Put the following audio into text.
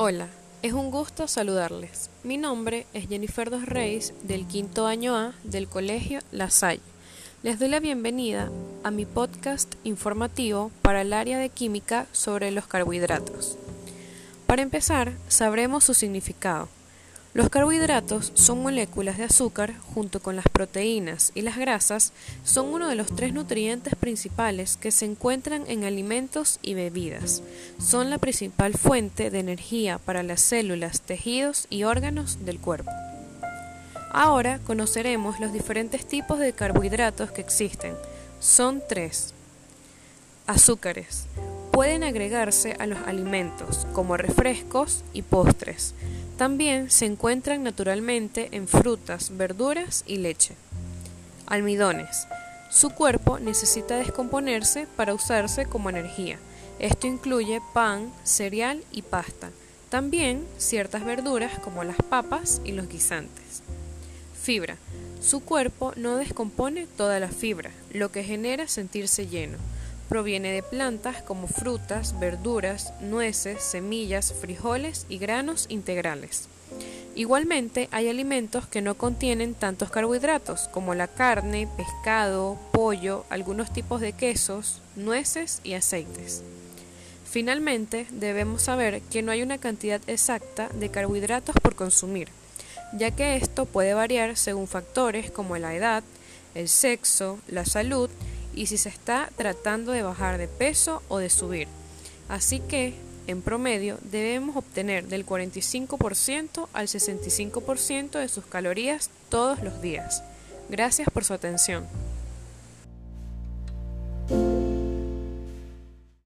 Hola, es un gusto saludarles. Mi nombre es Jennifer Dos Reyes del quinto año A del Colegio La Salle. Les doy la bienvenida a mi podcast informativo para el área de química sobre los carbohidratos. Para empezar, sabremos su significado. Los carbohidratos son moléculas de azúcar junto con las proteínas y las grasas son uno de los tres nutrientes principales que se encuentran en alimentos y bebidas. Son la principal fuente de energía para las células, tejidos y órganos del cuerpo. Ahora conoceremos los diferentes tipos de carbohidratos que existen. Son tres. Azúcares. Pueden agregarse a los alimentos como refrescos y postres. También se encuentran naturalmente en frutas, verduras y leche. Almidones. Su cuerpo necesita descomponerse para usarse como energía. Esto incluye pan, cereal y pasta. También ciertas verduras como las papas y los guisantes. Fibra. Su cuerpo no descompone toda la fibra, lo que genera sentirse lleno. Proviene de plantas como frutas, verduras, nueces, semillas, frijoles y granos integrales. Igualmente, hay alimentos que no contienen tantos carbohidratos como la carne, pescado, pollo, algunos tipos de quesos, nueces y aceites. Finalmente, debemos saber que no hay una cantidad exacta de carbohidratos por consumir, ya que esto puede variar según factores como la edad, el sexo, la salud y si se está tratando de bajar de peso o de subir. Así que, en promedio, debemos obtener del 45% al 65% de sus calorías todos los días. Gracias por su atención.